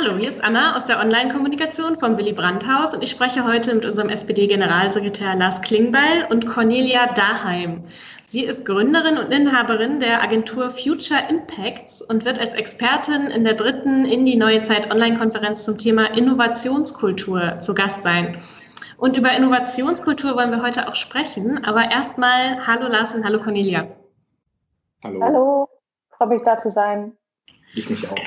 Hallo, hier ist Anna aus der Online-Kommunikation vom Willy Brandt-Haus und ich spreche heute mit unserem SPD-Generalsekretär Lars Klingbeil und Cornelia Daheim. Sie ist Gründerin und Inhaberin der Agentur Future Impacts und wird als Expertin in der dritten In die neue Zeit Online-Konferenz zum Thema Innovationskultur zu Gast sein. Und über Innovationskultur wollen wir heute auch sprechen. Aber erstmal Hallo Lars und Hallo Cornelia. Hallo. Hallo, freue mich da zu sein. Ich mich auch.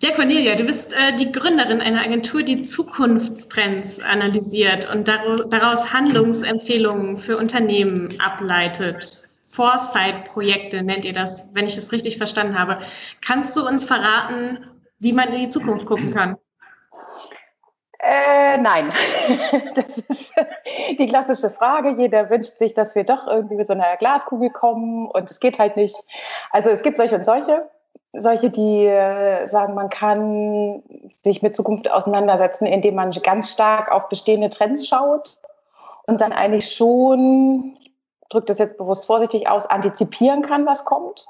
Ja, Cornelia, du bist äh, die Gründerin einer Agentur, die Zukunftstrends analysiert und daraus Handlungsempfehlungen für Unternehmen ableitet. Foresight-Projekte nennt ihr das, wenn ich es richtig verstanden habe. Kannst du uns verraten, wie man in die Zukunft gucken kann? Nein, das ist die klassische Frage. Jeder wünscht sich, dass wir doch irgendwie mit so einer Glaskugel kommen und es geht halt nicht. Also es gibt solche und solche solche, die äh, sagen, man kann sich mit Zukunft auseinandersetzen, indem man ganz stark auf bestehende Trends schaut und dann eigentlich schon, ich drücke das jetzt bewusst vorsichtig aus, antizipieren kann, was kommt.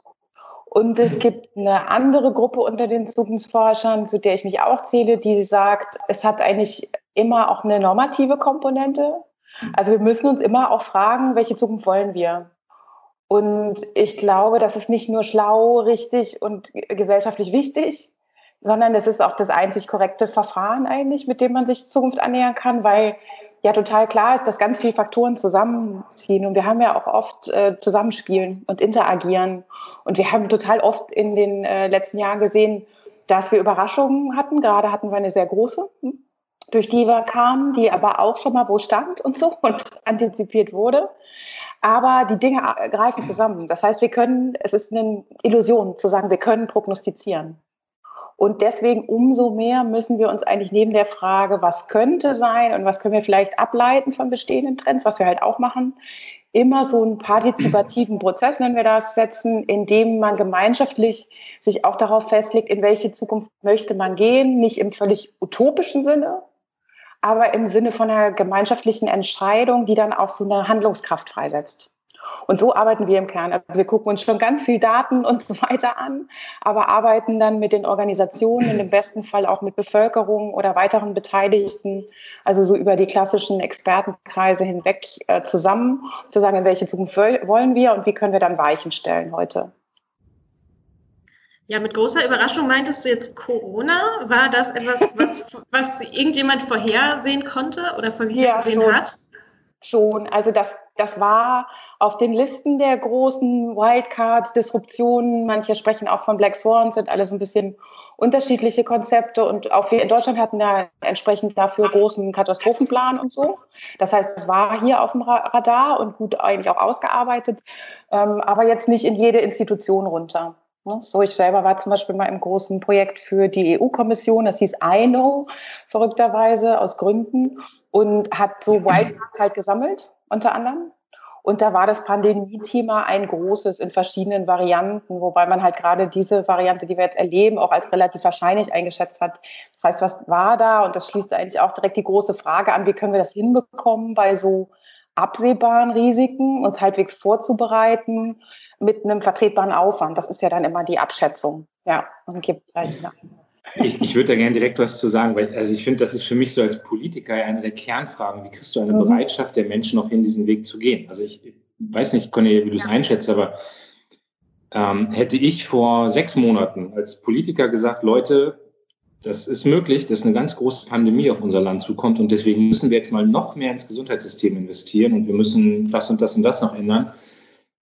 Und es gibt eine andere Gruppe unter den Zukunftsforschern, zu der ich mich auch zähle, die sagt, es hat eigentlich immer auch eine normative Komponente. Mhm. Also wir müssen uns immer auch fragen, welche Zukunft wollen wir? Und ich glaube, das ist nicht nur schlau, richtig und gesellschaftlich wichtig, sondern es ist auch das einzig korrekte Verfahren eigentlich, mit dem man sich Zukunft annähern kann, weil ja total klar ist, dass ganz viele Faktoren zusammenziehen und wir haben ja auch oft äh, zusammenspielen und interagieren und wir haben total oft in den äh, letzten Jahren gesehen, dass wir Überraschungen hatten. Gerade hatten wir eine sehr große, hm, durch die wir kamen, die aber auch schon mal wo stand und so und antizipiert wurde. Aber die Dinge greifen zusammen. Das heißt, wir können, es ist eine Illusion zu sagen, wir können prognostizieren. Und deswegen umso mehr müssen wir uns eigentlich neben der Frage, was könnte sein und was können wir vielleicht ableiten von bestehenden Trends, was wir halt auch machen, immer so einen partizipativen Prozess, nennen wir das, setzen, in dem man gemeinschaftlich sich auch darauf festlegt, in welche Zukunft möchte man gehen, nicht im völlig utopischen Sinne, aber im Sinne von einer gemeinschaftlichen Entscheidung, die dann auch so eine Handlungskraft freisetzt. Und so arbeiten wir im Kern. Also wir gucken uns schon ganz viel Daten und so weiter an, aber arbeiten dann mit den Organisationen, im besten Fall auch mit Bevölkerung oder weiteren Beteiligten, also so über die klassischen Expertenkreise hinweg äh, zusammen, zu sagen, in welche Zukunft wollen wir und wie können wir dann Weichen stellen heute. Ja, mit großer Überraschung meintest du jetzt Corona. War das etwas, was, was irgendjemand vorhersehen konnte oder vorhergesehen ja, hat? Schon. Also das, das war auf den Listen der großen Wildcards, Disruptionen. Manche sprechen auch von Black Swan, sind alles ein bisschen unterschiedliche Konzepte. Und auch wir in Deutschland hatten ja entsprechend dafür großen Katastrophenplan und so. Das heißt, es war hier auf dem Radar und gut eigentlich auch ausgearbeitet, ähm, aber jetzt nicht in jede Institution runter. Ne? So, ich selber war zum Beispiel mal im großen Projekt für die EU-Kommission, das hieß I know, verrückterweise aus Gründen, und hat so Wildcards halt gesammelt, unter anderem. Und da war das Pandemie-Thema ein großes in verschiedenen Varianten, wobei man halt gerade diese Variante, die wir jetzt erleben, auch als relativ wahrscheinlich eingeschätzt hat. Das heißt, was war da? Und das schließt eigentlich auch direkt die große Frage an, wie können wir das hinbekommen bei so absehbaren Risiken, uns halbwegs vorzubereiten mit einem vertretbaren Aufwand. Das ist ja dann immer die Abschätzung. Ja, und gibt gleich nach. Ich, ich würde da gerne direkt was zu sagen, weil also ich finde, das ist für mich so als Politiker eine der Kernfragen. Wie kriegst du eine mhm. Bereitschaft der Menschen noch hin, diesen Weg zu gehen? Also ich weiß nicht, Cornelia, wie du es ja. einschätzt, aber ähm, hätte ich vor sechs Monaten als Politiker gesagt, Leute, das ist möglich, dass eine ganz große Pandemie auf unser Land zukommt und deswegen müssen wir jetzt mal noch mehr ins Gesundheitssystem investieren und wir müssen das und das und das noch ändern.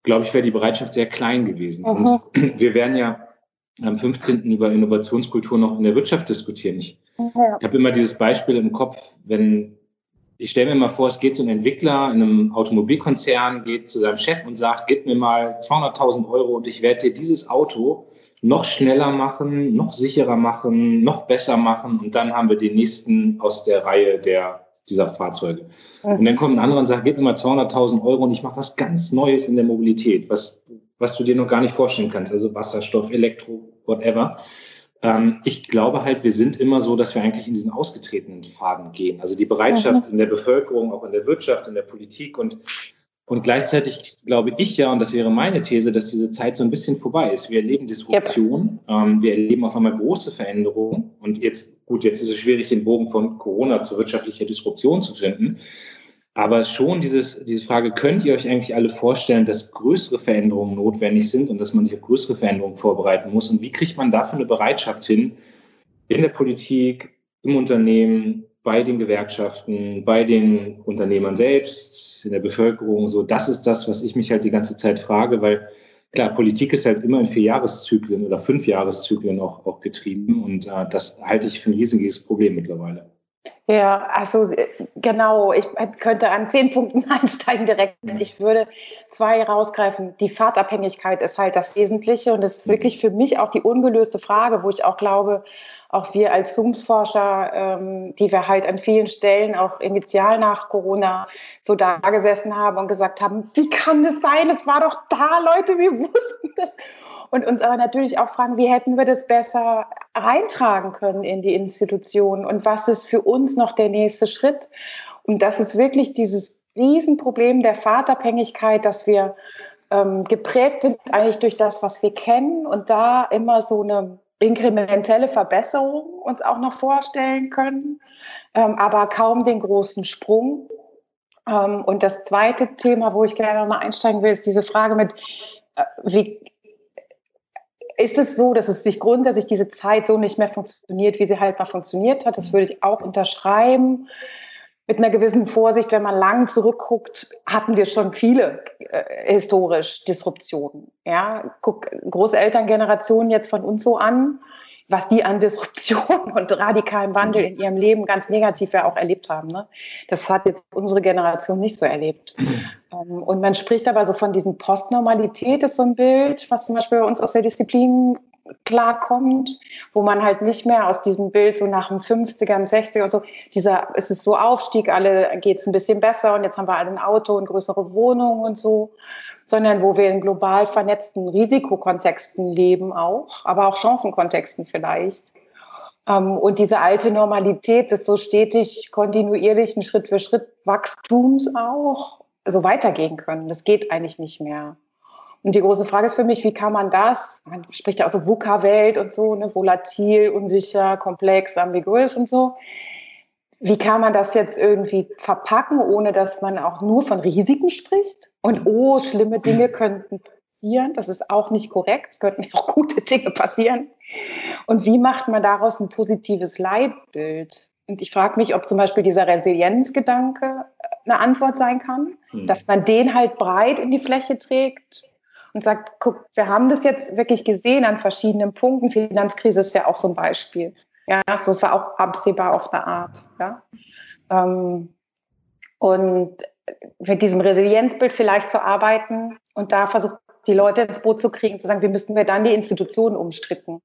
Glaube ich, wäre die Bereitschaft sehr klein gewesen. Mhm. Und wir werden ja am 15. über Innovationskultur noch in der Wirtschaft diskutieren. Ich, ja. ich habe immer dieses Beispiel im Kopf, wenn ich stelle mir mal vor, es geht so ein Entwickler in einem Automobilkonzern, geht zu seinem Chef und sagt, gib mir mal 200.000 Euro und ich werde dir dieses Auto noch schneller machen, noch sicherer machen, noch besser machen und dann haben wir den nächsten aus der Reihe der, dieser Fahrzeuge. Und dann kommt ein anderer und sagt, gib mir mal 200.000 Euro und ich mache was ganz Neues in der Mobilität, was, was du dir noch gar nicht vorstellen kannst, also Wasserstoff, Elektro, whatever. Ähm, ich glaube halt, wir sind immer so, dass wir eigentlich in diesen ausgetretenen Faden gehen. Also die Bereitschaft mhm. in der Bevölkerung, auch in der Wirtschaft, in der Politik und Und gleichzeitig glaube ich ja, und das wäre meine These, dass diese Zeit so ein bisschen vorbei ist. Wir erleben Disruption, yep. ähm, wir erleben auf einmal große Veränderungen. Und jetzt, gut, jetzt ist es schwierig, den Bogen von Corona zu wirtschaftlicher Disruption zu finden. Aber schon dieses, diese Frage, könnt ihr euch eigentlich alle vorstellen, dass größere Veränderungen notwendig sind und dass man sich auf größere Veränderungen vorbereiten muss? Und wie kriegt man dafür eine Bereitschaft hin, in der Politik, im Unternehmen, bei den Gewerkschaften, bei den Unternehmern selbst, in der Bevölkerung. So, das ist das, was ich mich halt die ganze Zeit frage, weil klar, Politik ist halt immer in vier Jahreszyklen oder fünf Jahreszyklen auch, auch getrieben und äh, das halte ich für ein riesiges Problem mittlerweile. Ja, also äh, genau, ich könnte an zehn Punkten einsteigen direkt. Ich würde zwei rausgreifen. Die Fahrtabhängigkeit ist halt das Wesentliche und das ist wirklich für mich auch die ungelöste Frage, wo ich auch glaube, auch wir als Zoom-Forscher, ähm, die wir halt an vielen Stellen auch initial nach Corona so da gesessen haben und gesagt haben, wie kann das sein? Es war doch da, Leute, wir wussten das. Und uns aber natürlich auch fragen, wie hätten wir das besser reintragen können in die Institutionen und was ist für uns noch der nächste Schritt? Und das ist wirklich dieses Riesenproblem der Fahrtabhängigkeit, dass wir ähm, geprägt sind eigentlich durch das, was wir kennen und da immer so eine inkrementelle Verbesserung uns auch noch vorstellen können, ähm, aber kaum den großen Sprung. Ähm, und das zweite Thema, wo ich gerne noch mal einsteigen will, ist diese Frage mit, äh, wie ist es so, dass es sich grundsätzlich diese Zeit so nicht mehr funktioniert, wie sie halt mal funktioniert hat? Das würde ich auch unterschreiben mit einer gewissen Vorsicht, wenn man lang zurückguckt, hatten wir schon viele äh, historisch Disruptionen. Ja, guck Großelterngenerationen jetzt von uns so an, was die an Disruption und radikalem Wandel in ihrem Leben ganz negativ ja auch erlebt haben. Ne? Das hat jetzt unsere Generation nicht so erlebt. Ähm, und man spricht aber so von diesem Postnormalität, ist so ein Bild, was zum Beispiel bei uns aus der Disziplin klarkommt, wo man halt nicht mehr aus diesem Bild so nach den 50ern, 60er so, dieser, es ist so Aufstieg, alle geht es ein bisschen besser und jetzt haben wir alle ein Auto und größere Wohnungen und so, sondern wo wir in global vernetzten Risikokontexten leben auch, aber auch Chancenkontexten vielleicht. Ähm, und diese alte Normalität des so stetig, kontinuierlichen Schritt für Schritt Wachstums auch, also weitergehen können. Das geht eigentlich nicht mehr. Und die große Frage ist für mich, wie kann man das, man spricht ja auch so VUCA-Welt und so, ne, volatil, unsicher, komplex, ambiguös und so. Wie kann man das jetzt irgendwie verpacken, ohne dass man auch nur von Risiken spricht? Und oh, schlimme Dinge könnten passieren. Das ist auch nicht korrekt. Es könnten auch gute Dinge passieren. Und wie macht man daraus ein positives Leitbild? Und ich frage mich, ob zum Beispiel dieser Resilienzgedanke eine Antwort sein kann, hm. dass man den halt breit in die Fläche trägt und sagt, guck, wir haben das jetzt wirklich gesehen an verschiedenen Punkten. Finanzkrise ist ja auch so ein Beispiel. Ja, so es war auch absehbar auf eine Art. Ja. Ähm, und mit diesem Resilienzbild vielleicht zu arbeiten und da versucht, die Leute ins Boot zu kriegen, zu sagen, wie müssten wir dann die Institutionen umstricken.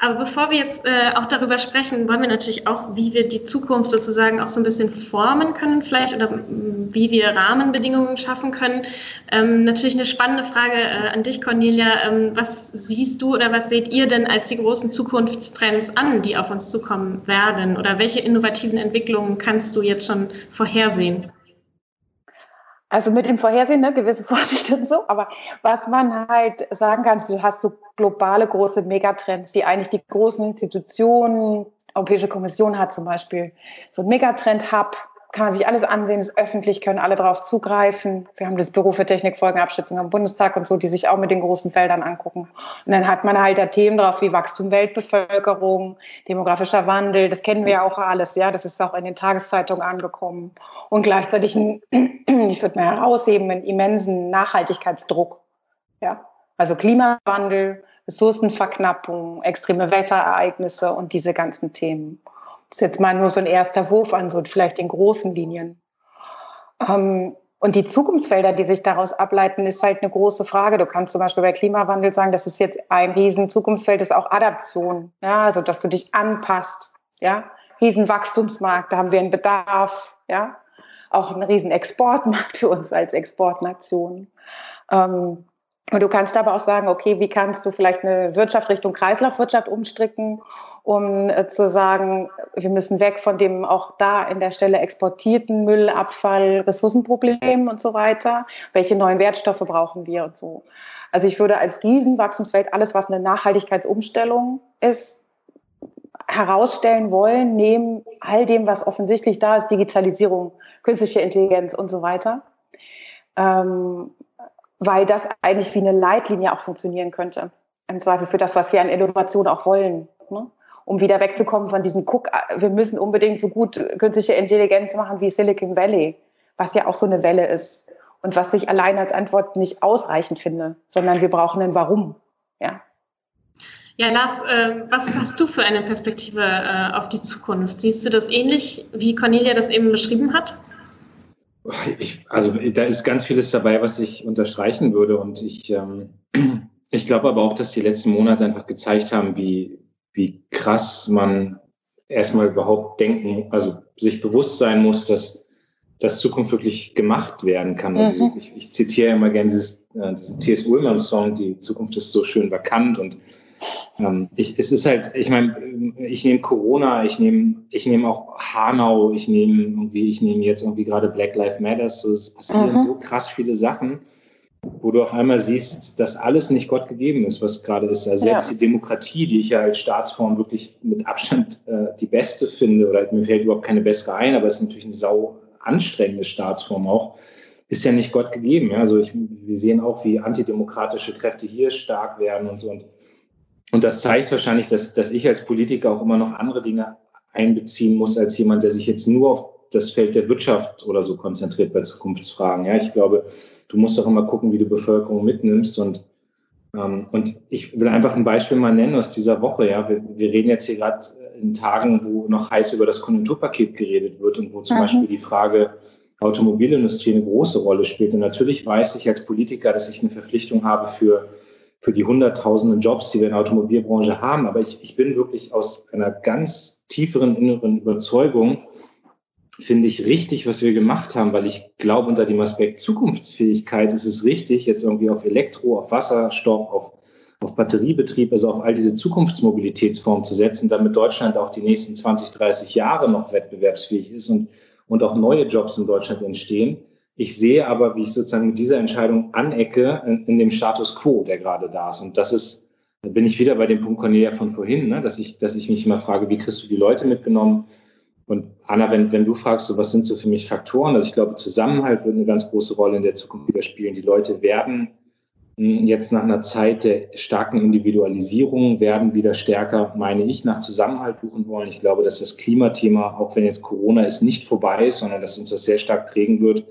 Aber bevor wir jetzt äh, auch darüber sprechen, wollen wir natürlich auch, wie wir die Zukunft sozusagen auch so ein bisschen formen können vielleicht oder wie wir Rahmenbedingungen schaffen können. Ähm, natürlich eine spannende Frage äh, an dich, Cornelia. Ähm, was siehst du oder was seht ihr denn als die großen Zukunftstrends an, die auf uns zukommen werden? Oder welche innovativen Entwicklungen kannst du jetzt schon vorhersehen? Also mit dem Vorhersehen, ne, gewisse Vorsicht und so, aber was man halt sagen kann, du hast so globale große Megatrends, die eigentlich die großen Institutionen, Europäische Kommission hat zum Beispiel so ein Megatrend-Hub, kann man sich alles ansehen, ist öffentlich, können alle darauf zugreifen. Wir haben das Büro für Technikfolgenabschätzung am Bundestag und so, die sich auch mit den großen Feldern angucken. Und dann hat man halt da Themen drauf wie Wachstum, Weltbevölkerung, demografischer Wandel, das kennen wir ja auch alles, ja, das ist auch in den Tageszeitungen angekommen. Und gleichzeitig, ein, ich würde mal herausheben, einen immensen Nachhaltigkeitsdruck, ja. Also Klimawandel, Ressourcenverknappung, extreme Wetterereignisse und diese ganzen Themen. Ist jetzt mal nur so ein erster Wurf an so vielleicht in großen Linien. Ähm, und die Zukunftsfelder, die sich daraus ableiten, ist halt eine große Frage. Du kannst zum Beispiel bei Klimawandel sagen, das ist jetzt ein riesen Zukunftsfeld, ist auch Adaption. Ja, also dass du dich anpasst. Ja, Riesenwachstumsmarkt, da haben wir einen Bedarf. Ja, auch ein riesen Exportmarkt für uns als Exportnation. Ähm, Und du kannst aber auch sagen, okay, wie kannst du vielleicht eine Wirtschaft Richtung Kreislaufwirtschaft umstricken, um äh, zu sagen, wir müssen weg von dem auch da in der Stelle exportierten Müll, Abfall, Ressourcenproblem und so weiter. Welche neuen Wertstoffe brauchen wir und so. Also ich würde als Riesenwachstumswelt alles, was eine Nachhaltigkeitsumstellung ist, herausstellen wollen, neben all dem, was offensichtlich da ist, Digitalisierung, künstliche Intelligenz und so weiter. Ähm, weil das eigentlich wie eine Leitlinie auch funktionieren könnte. Im Zweifel für das, was wir an Innovation auch wollen. Ne? Um wieder wegzukommen von diesem Guck, wir müssen unbedingt so gut künstliche Intelligenz machen wie Silicon Valley, was ja auch so eine Welle ist. Und was ich allein als Antwort nicht ausreichend finde, sondern wir brauchen ein Warum. Ja. Ja, Lars, äh, was hast du für eine Perspektive äh, auf die Zukunft? Siehst du das ähnlich, wie Cornelia das eben beschrieben hat? Ich, also da ist ganz vieles dabei, was ich unterstreichen würde. Und ich, ähm, ich glaube aber auch, dass die letzten Monate einfach gezeigt haben, wie, wie krass man erstmal überhaupt denken, also sich bewusst sein muss, dass, dass Zukunft wirklich gemacht werden kann. Also mhm. ich, ich, zitiere immer gerne dieses, äh, diesen T.S. Ullmann-Song, die Zukunft ist so schön vakant und ähm, ich, es ist halt, ich meine, ich nehme Corona, ich nehme, ich nehme auch Hanau, ich nehme irgendwie, ich nehme jetzt irgendwie gerade Black Lives Matter. So, es passieren mhm. so krass viele Sachen, wo du auf einmal siehst, dass alles nicht Gott gegeben ist, was gerade ist. Also selbst ja. die Demokratie, die ich ja als Staatsform wirklich mit Abstand äh, die beste finde, oder mir fällt überhaupt keine bessere ein, aber es ist natürlich eine sau anstrengende Staatsform auch ist ja nicht Gott gegeben. Ja? Also ich, wir sehen auch, wie antidemokratische Kräfte hier stark werden und so. Und und das zeigt wahrscheinlich, dass, dass ich als Politiker auch immer noch andere Dinge einbeziehen muss als jemand, der sich jetzt nur auf das Feld der Wirtschaft oder so konzentriert bei Zukunftsfragen. Ja, ich glaube, du musst auch immer gucken, wie du Bevölkerung mitnimmst und ähm, und ich will einfach ein Beispiel mal nennen aus dieser Woche. Ja, wir, wir reden jetzt hier gerade in Tagen, wo noch heiß über das Konjunkturpaket geredet wird und wo zum mhm. Beispiel die Frage Automobilindustrie eine große Rolle spielt. Und natürlich weiß ich als Politiker, dass ich eine Verpflichtung habe für für die hunderttausenden Jobs, die wir in der Automobilbranche haben. Aber ich, ich bin wirklich aus einer ganz tieferen inneren Überzeugung, finde ich richtig, was wir gemacht haben, weil ich glaube, unter dem Aspekt Zukunftsfähigkeit ist es richtig, jetzt irgendwie auf Elektro, auf Wasserstoff, auf, auf Batteriebetrieb, also auf all diese Zukunftsmobilitätsformen zu setzen, damit Deutschland auch die nächsten 20, 30 Jahre noch wettbewerbsfähig ist und, und auch neue Jobs in Deutschland entstehen. Ich sehe aber, wie ich sozusagen mit dieser Entscheidung anecke in, in dem Status quo, der gerade da ist. Und das ist, da bin ich wieder bei dem Punkt Cornelia von vorhin, ne, dass ich, dass ich mich immer frage, wie kriegst du die Leute mitgenommen? Und Anna, wenn, wenn du fragst, so, was sind so für mich Faktoren? Also ich glaube, Zusammenhalt wird eine ganz große Rolle in der Zukunft wieder spielen. Die Leute werden hm, jetzt nach einer Zeit der starken Individualisierung werden wieder stärker, meine ich, nach Zusammenhalt suchen wollen. Ich glaube, dass das Klimathema, auch wenn jetzt Corona ist, nicht vorbei ist, sondern dass uns das sehr stark prägen wird.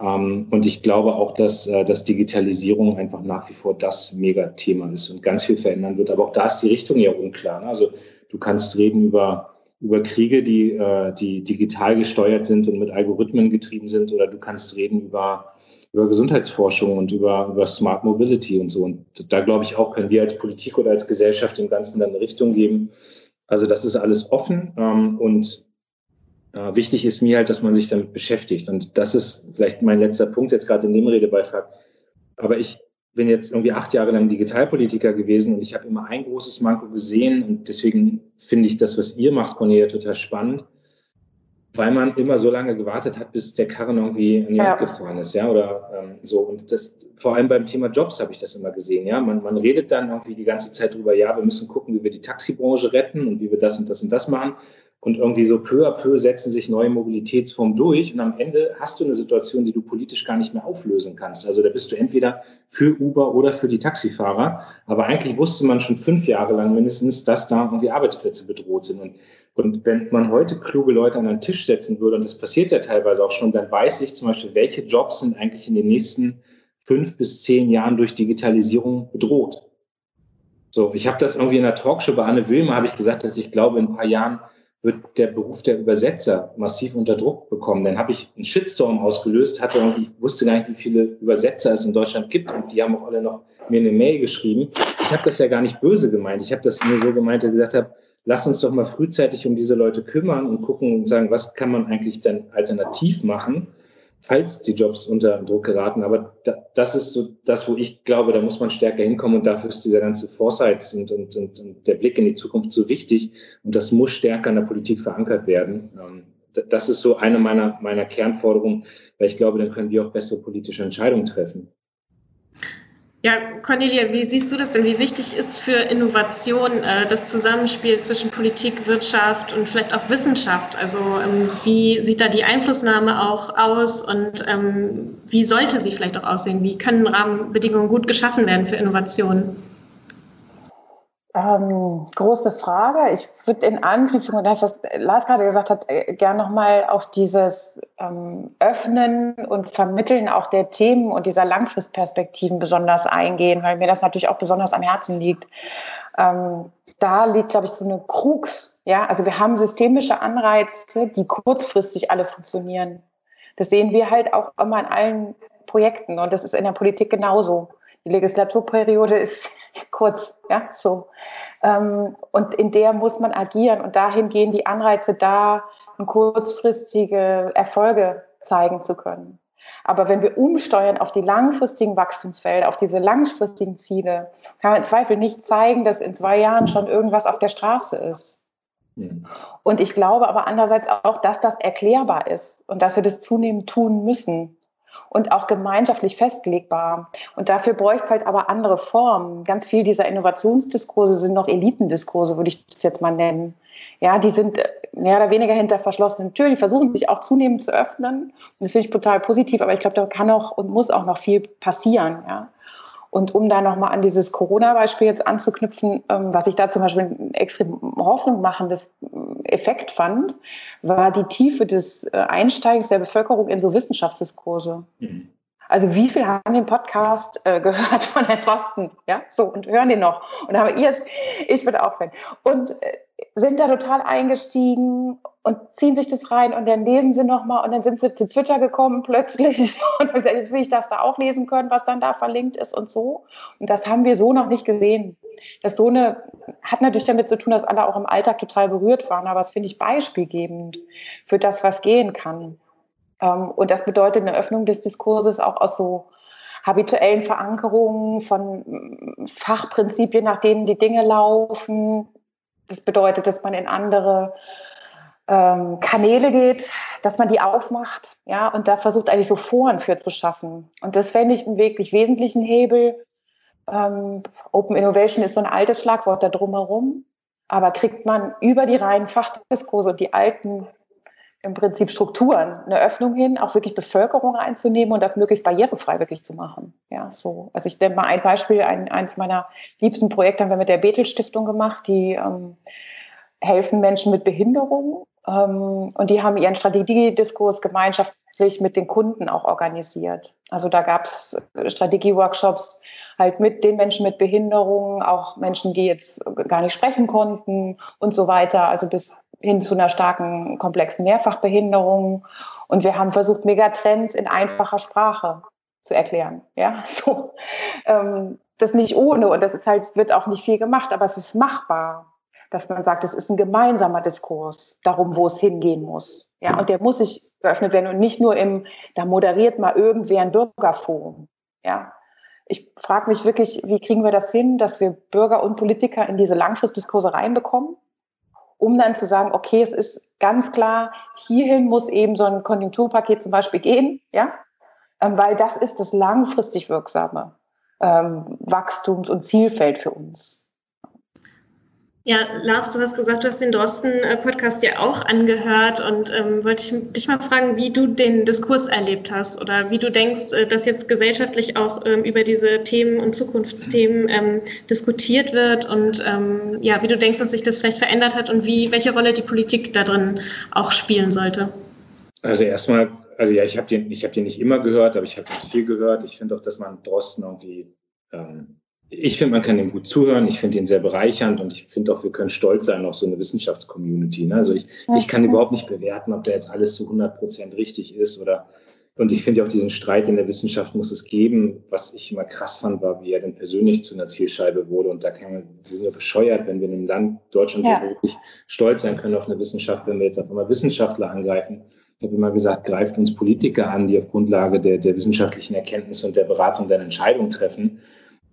Ähm, und ich glaube auch, dass, äh, dass Digitalisierung einfach nach wie vor das Megathema ist und ganz viel verändern wird. Aber auch da ist die Richtung ja unklar. Ne? Also du kannst reden über, über Kriege, die, äh, die digital gesteuert sind und mit Algorithmen getrieben sind, oder du kannst reden über, über Gesundheitsforschung und über, über Smart Mobility und so. Und da glaube ich auch, können wir als Politik oder als Gesellschaft dem Ganzen dann eine Richtung geben. Also das ist alles offen ähm, und äh, wichtig ist mir halt, dass man sich damit beschäftigt. Und das ist vielleicht mein letzter Punkt jetzt gerade in dem Redebeitrag. Aber ich bin jetzt irgendwie acht Jahre lang Digitalpolitiker gewesen und ich habe immer ein großes Manko gesehen und deswegen finde ich das, was ihr macht, Cornelia, total spannend, weil man immer so lange gewartet hat, bis der Karren irgendwie in die ja. Hand gefahren ist, ja, oder ähm, so. Und das, vor allem beim Thema Jobs habe ich das immer gesehen, ja. Man, man redet dann irgendwie die ganze Zeit drüber, ja, wir müssen gucken, wie wir die Taxibranche retten und wie wir das und das und das machen. Und irgendwie so peu à peu setzen sich neue Mobilitätsformen durch. Und am Ende hast du eine Situation, die du politisch gar nicht mehr auflösen kannst. Also da bist du entweder für Uber oder für die Taxifahrer. Aber eigentlich wusste man schon fünf Jahre lang mindestens, dass da irgendwie Arbeitsplätze bedroht sind. Und, und wenn man heute kluge Leute an einen Tisch setzen würde, und das passiert ja teilweise auch schon, dann weiß ich zum Beispiel, welche Jobs sind eigentlich in den nächsten fünf bis zehn Jahren durch Digitalisierung bedroht. So, ich habe das irgendwie in einer Talkshow bei Anne Wilmer, habe ich gesagt, dass ich glaube, in ein paar Jahren wird der Beruf der Übersetzer massiv unter Druck bekommen. Dann habe ich einen Shitstorm ausgelöst, hatte irgendwie, ich wusste gar nicht, wie viele Übersetzer es in Deutschland gibt und die haben auch alle noch mir eine Mail geschrieben. Ich habe das ja gar nicht böse gemeint. Ich habe das nur so gemeint, dass ich gesagt habe, lass uns doch mal frühzeitig um diese Leute kümmern und gucken und sagen, was kann man eigentlich dann alternativ machen. Falls die Jobs unter Druck geraten. Aber da, das ist so das, wo ich glaube, da muss man stärker hinkommen und dafür ist dieser ganze Foresight und, und, und, und der Blick in die Zukunft so wichtig und das muss stärker in der Politik verankert werden. Ähm, das ist so eine meiner, meiner Kernforderungen, weil ich glaube, dann können wir auch bessere politische Entscheidungen treffen. Ja, Cornelia, wie siehst du das denn? Wie wichtig ist für Innovation äh, das Zusammenspiel zwischen Politik, Wirtschaft und vielleicht auch Wissenschaft? Also ähm, wie sieht da die Einflussnahme auch aus und ähm, wie sollte sie vielleicht auch aussehen? Wie können Rahmenbedingungen gut geschaffen werden für Innovation? Ähm, große Frage. Ich würde in Anknüpfung an das, was Lars gerade gesagt hat, äh, gerne nochmal auf dieses ähm, Öffnen und Vermitteln auch der Themen und dieser Langfristperspektiven besonders eingehen, weil mir das natürlich auch besonders am Herzen liegt. Ähm, da liegt, glaube ich, so eine Krux. Ja, also wir haben systemische Anreize, die kurzfristig alle funktionieren. Das sehen wir halt auch immer in allen Projekten und das ist in der Politik genauso. Die Legislaturperiode ist kurz, ja, so. Ähm, und in der muss man agieren und dahin gehen die Anreize da, kurzfristige Erfolge zeigen zu können. Aber wenn wir umsteuern auf die langfristigen Wachstumsfelder, auf diese langfristigen Ziele, kann man im Zweifel nicht zeigen, dass in zwei Jahren schon irgendwas auf der Straße ist. Und ich glaube aber andererseits auch, dass das erklärbar ist und dass wir das zunehmend tun müssen und auch gemeinschaftlich festlegbar. Und dafür bräuchte es halt aber andere Formen. Ganz viel dieser Innovationsdiskurse sind noch Elitendiskurse, würde ich das jetzt mal nennen. Ja, die sind äh, mehr oder weniger hinter verschlossenen Türen. Die versuchen sich auch zunehmend zu öffnen. Das finde ich total positiv, aber ich glaube, da kann auch und muss auch noch viel passieren. Ja. Und um da nochmal an dieses Corona-Beispiel jetzt anzuknüpfen, ähm, was ich da zum Beispiel extrem Hoffnung machendes ähm, Effekt fand, war die Tiefe des äh, Einsteigens der Bevölkerung in so Wissenschaftsdiskurse. Mhm. Also wie viel haben den Podcast äh, gehört von Herrn Drosten? Ja, so und hören den noch. Und haben wir es, ich bin auch Fan. Und äh, sind da total eingestiegen und ziehen sich das rein und dann lesen sie nochmal und dann sind sie zu Twitter gekommen plötzlich und jetzt will ich das da auch lesen können, was dann da verlinkt ist und so. Und das haben wir so noch nicht gesehen. Das so eine hat natürlich damit zu tun, dass alle auch im Alltag total berührt waren, aber das finde ich beispielgebend für das, was gehen kann. Ähm, und das bedeutet eine Öffnung des Diskurses auch aus so habituellen Verankerungen von Fachprinzipien, nach denen die Dinge laufen. Das bedeutet, dass man in andere ähm, Kanäle geht, dass man die aufmacht, ja, und da versucht eigentlich so Foren für zu schaffen. Und das fände ich einen wirklich wesentlichen Hebel. Ähm, Open Innovation ist so ein altes Schlagwort da drumherum, aber kriegt man über die reinen Fachdiskurse und die alten im Prinzip Strukturen, eine Öffnung hin, auch wirklich Bevölkerung einzunehmen und das möglichst barrierefrei wirklich zu machen. Ja, so. Also ich nenne mal ein Beispiel, ein, eins meiner liebsten Projekte haben wir mit der Bethel Stiftung gemacht, die ähm, helfen Menschen mit Behinderung ähm, und die haben ihren Strategiediskurs gemeinschaftlich mit den Kunden auch organisiert. Also da gab es Strategieworkshops halt mit den Menschen mit Behinderung, auch Menschen, die jetzt gar nicht sprechen konnten und so weiter. Also bis hin zu einer starken, komplexen Mehrfachbehinderung. Und wir haben versucht, Megatrends in einfacher Sprache zu erklären. Ja, so. Ähm, das nicht ohne und das ist halt, wird auch nicht viel gemacht, aber es ist machbar, dass man sagt, es ist ein gemeinsamer Diskurs darum, wo es hingehen muss. Ja, und der muss sich geöffnet werden und nicht nur im, da moderiert mal irgendwer ein Bürgerforum. Ja, ich frage mich wirklich, wie kriegen wir das hin, dass wir Bürger und Politiker in diese Langfristdiskurse reinbekommen? um dann zu sagen, okay, es ist ganz klar, hierhin muss eben so ein Konjunkturpaket zum Beispiel gehen, ja, ähm, weil das ist das langfristig wirksame ähm, Wachstums- und Zielfeld für uns. Ja, Lars, du hast gesagt, du hast den Drosten-Podcast ja auch angehört und ähm, wollte ich dich mal fragen, wie du den Diskurs erlebt hast oder wie du denkst, äh, dass jetzt gesellschaftlich auch ähm, über diese Themen und Zukunftsthemen ähm, diskutiert wird und ähm, ja, wie du denkst, dass sich das vielleicht verändert hat und wie welche Rolle die Politik da drin auch spielen sollte. Also erstmal, also ja, ich habe den, ich habe den nicht immer gehört, aber ich habe viel gehört. Ich finde auch, dass man Drosten irgendwie ähm, ich finde, man kann ihm gut zuhören. Ich finde ihn sehr bereichernd und ich finde auch, wir können stolz sein auf so eine Wissenschaftscommunity. Ne? Also ich, ich kann überhaupt nicht bewerten, ob da jetzt alles zu 100 Prozent richtig ist oder und ich finde auch diesen Streit in der Wissenschaft muss es geben. Was ich immer krass fand, war, wie er denn persönlich zu einer Zielscheibe wurde. Und da kann man, wir sind ja bescheuert, wenn wir in einem Land Deutschland ja. wirklich stolz sein können auf eine Wissenschaft, wenn wir jetzt einfach mal Wissenschaftler angreifen. Ich habe immer gesagt, greift uns Politiker an, die auf Grundlage der, der wissenschaftlichen Erkenntnisse und der Beratung dann Entscheidungen treffen.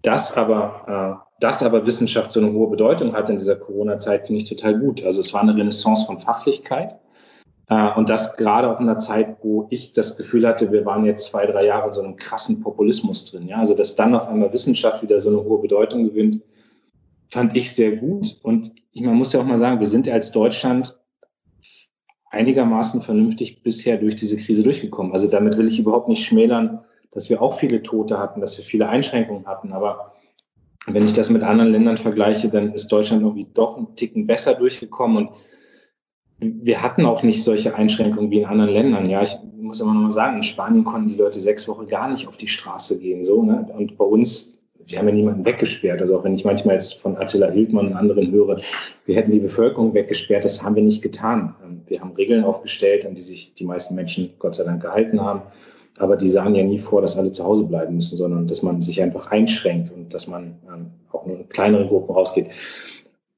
Dass aber, äh, dass aber Wissenschaft so eine hohe Bedeutung hat in dieser Corona-Zeit, finde ich total gut. Also es war eine Renaissance von Fachlichkeit. Äh, und das gerade auch in einer Zeit, wo ich das Gefühl hatte, wir waren jetzt zwei, drei Jahre in so einem krassen Populismus drin. Ja? Also dass dann auf einmal Wissenschaft wieder so eine hohe Bedeutung gewinnt, fand ich sehr gut. Und man muss ja auch mal sagen, wir sind ja als Deutschland einigermaßen vernünftig bisher durch diese Krise durchgekommen. Also damit will ich überhaupt nicht schmälern, dass wir auch viele Tote hatten, dass wir viele Einschränkungen hatten. Aber wenn ich das mit anderen Ländern vergleiche, dann ist Deutschland irgendwie doch ein Ticken besser durchgekommen. Und wir hatten auch nicht solche Einschränkungen wie in anderen Ländern. Ja, ich muss immer noch mal sagen, in Spanien konnten die Leute sechs Wochen gar nicht auf die Straße gehen. So, ne? Und bei uns wir haben ja niemanden weggesperrt. Also auch wenn ich manchmal jetzt von Attila Hildmann und anderen höre, wir hätten die Bevölkerung weggesperrt, das haben wir nicht getan. Wir haben Regeln aufgestellt, an die sich die meisten Menschen Gott sei Dank gehalten haben. Aber die sahen ja nie vor, dass alle zu Hause bleiben müssen, sondern dass man sich einfach einschränkt und dass man ähm, auch nur in kleineren Gruppen rausgeht.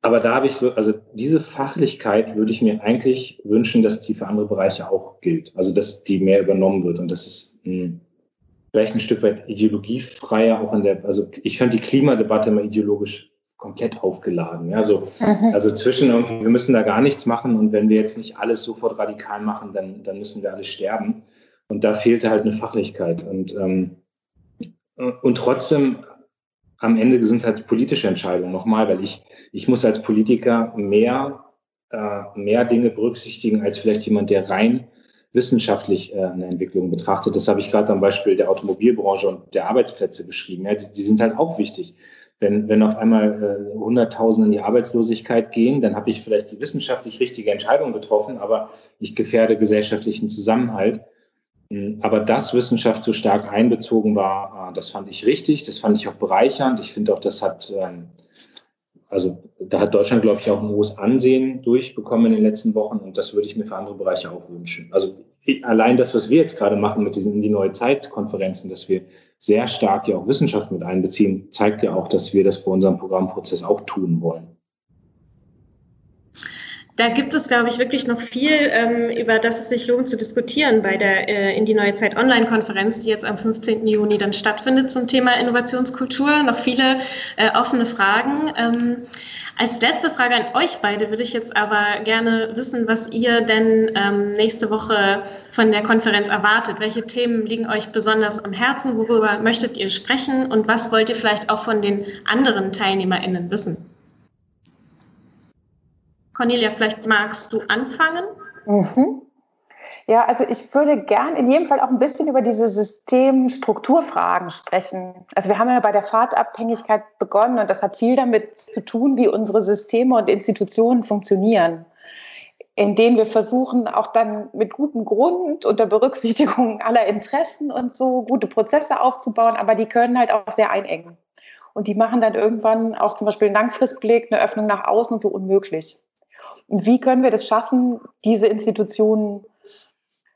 Aber da habe ich so, also diese Fachlichkeit würde ich mir eigentlich wünschen, dass die für andere Bereiche auch gilt. Also dass die mehr übernommen wird und das ist mh, hm, vielleicht ein Stück weit ideologiefreier auch in der, also ich fand die Klimadebatte immer ideologisch komplett aufgeladen. Ja, so, mhm. also zwischen irgendwie, wir müssen da gar nichts machen und wenn wir jetzt nicht alles sofort radikal machen, dann, dann müssen wir alle sterben. Und da fehlte halt eine Fachlichkeit. Und, ähm, und trotzdem am Ende sind es halt politische Entscheidungen nochmal, weil ich, ich muss als Politiker mehr, äh, mehr Dinge berücksichtigen als vielleicht jemand, der rein wissenschaftlich äh, eine Entwicklung betrachtet. Das habe ich gerade am Beispiel der Automobilbranche und der Arbeitsplätze beschrieben. Ja, die, die sind halt auch wichtig. Wenn, wenn auf einmal äh, Hunderttausende in die Arbeitslosigkeit gehen, dann habe ich vielleicht die wissenschaftlich richtige Entscheidung getroffen, aber ich gefährde gesellschaftlichen Zusammenhalt. Hm, aber dass Wissenschaft so stark einbezogen war, äh, das fand ich richtig, das fand ich auch bereichernd. Ich finde auch, das hat, ähm, also da hat Deutschland, glaube ich, auch ein hohes Ansehen durchbekommen in den letzten Wochen und das würde ich mir für andere Bereiche auch wünschen. Also allein das, was wir jetzt gerade machen mit diesen in die neue Zeit-Konferenzen, dass wir sehr stark ja auch Wissenschaft mit einbeziehen, zeigt ja auch, dass wir das bei unserem Programmprozess auch tun wollen. Da gibt es, glaube ich, wirklich noch viel, ähm, über das es sich lohnt zu diskutieren bei der äh, In die neue Zeit Online-Konferenz, die jetzt am 15. Juni dann stattfindet zum Thema Innovationskultur. Noch viele äh, offene Fragen. Ähm, als letzte Frage an euch beide würde ich jetzt aber gerne wissen, was ihr denn ähm, nächste Woche von der Konferenz erwartet. Welche Themen liegen euch besonders am Herzen? Worüber möchtet ihr sprechen? Und was wollt ihr vielleicht auch von den anderen TeilnehmerInnen wissen? Cornelia, vielleicht magst du anfangen? Mhm. Ja, also ich würde gern in jedem Fall auch ein bisschen über diese Systemstrukturfragen sprechen. Also wir haben ja bei der Fahrtabhängigkeit begonnen und das hat viel damit zu tun, wie unsere Systeme und Institutionen funktionieren, indem wir versuchen, auch dann mit gutem Grund unter Berücksichtigung aller Interessen und so gute Prozesse aufzubauen, aber die können halt auch sehr einengen. Und die machen dann irgendwann auch zum Beispiel einen Langfristblick, eine Öffnung nach außen und so unmöglich. Und wie können wir das schaffen, diese Institutionen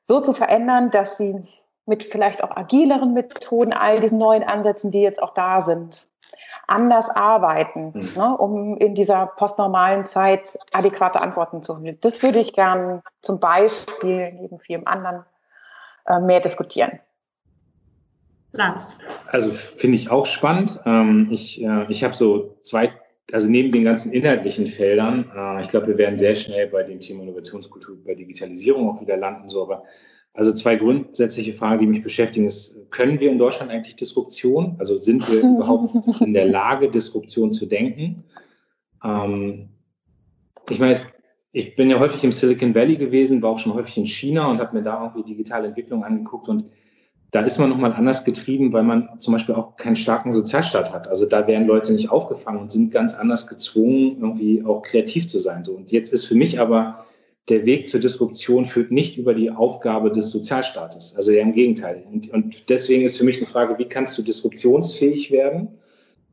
so zu verändern, dass sie mit vielleicht auch agileren Methoden, all diesen neuen Ansätzen, die jetzt auch da sind, anders arbeiten, mhm. ne, um in dieser postnormalen Zeit adäquate Antworten zu finden. Das würde ich gern zum Beispiel neben vielem anderen äh, mehr diskutieren. Lars. Also finde ich auch spannend. Ähm, ich äh, ich habe so zwei also neben den ganzen inhaltlichen Feldern, äh, ich glaube, wir werden sehr schnell bei dem Thema Innovationskultur, bei Digitalisierung auch wieder landen, so, aber also zwei grundsätzliche Fragen, die mich beschäftigen, ist, können wir in Deutschland eigentlich Disruption? Also sind wir überhaupt in der Lage, Disruption zu denken? Ähm, ich meine, ich bin ja häufig im Silicon Valley gewesen, war auch schon häufig in China und habe mir da irgendwie digitale Entwicklung angeguckt und da ist man nochmal anders getrieben, weil man zum Beispiel auch keinen starken Sozialstaat hat. Also da werden Leute nicht aufgefangen und sind ganz anders gezwungen, irgendwie auch kreativ zu sein. So. Und jetzt ist für mich aber der Weg zur Disruption führt nicht über die Aufgabe des Sozialstaates. Also eher im Gegenteil. Und, und deswegen ist für mich eine Frage, wie kannst du disruptionsfähig werden,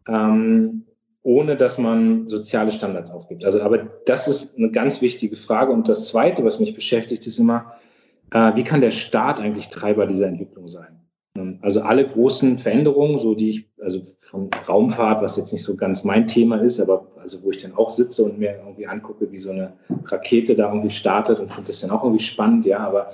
ähm, ohne dass man soziale Standards aufgibt. Also, aber das ist eine ganz wichtige Frage. Und das Zweite, was mich beschäftigt, ist immer, äh, wie kann der Staat eigentlich Treiber dieser Entwicklung sein? Ähm, also alle großen Veränderungen, so die ich, also von Raumfahrt, was jetzt nicht so ganz mein Thema ist, aber also wo ich dann auch sitze und mir irgendwie angucke, wie so eine Rakete da irgendwie startet und finde das dann auch irgendwie spannend, ja, aber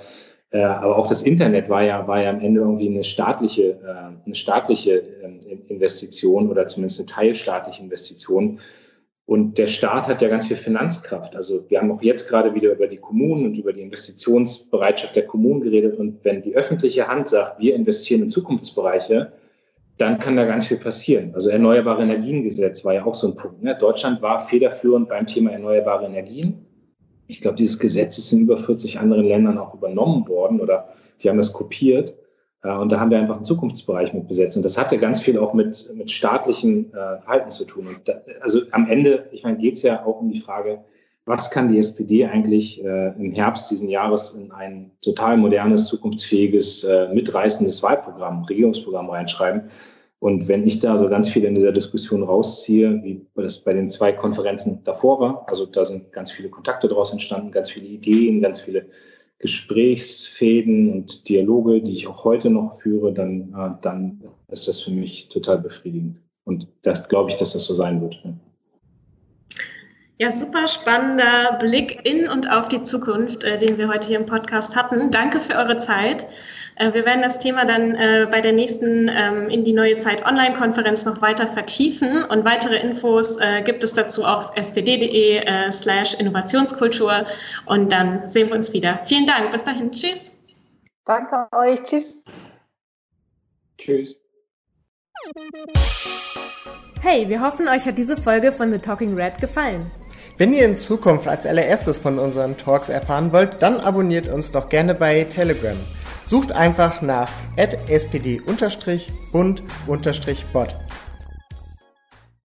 Äh, aber auch das Internet war ja, war ja am Ende irgendwie eine staatliche, äh, eine staatliche ähm, Investition oder zumindest eine teilstaatliche Investition. Und der Staat hat ja ganz viel Finanzkraft. Also wir haben auch jetzt gerade wieder über die Kommunen und über die Investitionsbereitschaft der Kommunen geredet. Und wenn die öffentliche Hand sagt, wir investieren in Zukunftsbereiche, dann kann da ganz viel passieren. Also Erneuerbare Energiengesetz war ja auch so ein Punkt. Ne? Deutschland war federführend beim Thema erneuerbare Energien. Ich glaube, dieses Gesetz ist in über 40 anderen Ländern auch übernommen worden oder die haben das kopiert. Und da haben wir einfach einen Zukunftsbereich mit besetzt. Und das hatte ganz viel auch mit, mit staatlichen äh, Verhalten zu tun. Und da, also am Ende, ich meine, geht es ja auch um die Frage, was kann die SPD eigentlich äh, im Herbst diesen Jahres in ein total modernes, zukunftsfähiges, äh, mitreißendes Wahlprogramm, Regierungsprogramm reinschreiben? Und wenn ich da so ganz viel in dieser Diskussion rausziehe, wie das bei den zwei Konferenzen davor war, also da sind ganz viele Kontakte daraus entstanden, ganz viele Ideen, ganz viele Gesprächsfäden und Dialoge, die ich auch heute noch führe, dann, äh, dann ist das für mich total befriedigend. Und das glaube ich, dass das so sein wird. Ja, super spannender Blick in und auf die Zukunft, äh, den wir heute hier im Podcast hatten. Danke für eure Zeit. Äh, wir werden das Thema dann äh, bei der nächsten ähm, in die neue Zeit Online-Konferenz noch weiter vertiefen und weitere Infos äh, gibt es dazu auf spd.de slash Innovationskultur und dann sehen wir uns wieder. Vielen Dank. Bis dahin. Tschüss. Danke euch. Tschüss. Tschüss. Hey, wir hoffen, euch hat diese Folge von The Talking Red gefallen. Wenn ihr in Zukunft als allererstes von unseren Talks erfahren wollt, dann abonniert uns doch gerne bei Telegram. Sucht einfach nach spd-bund-bot.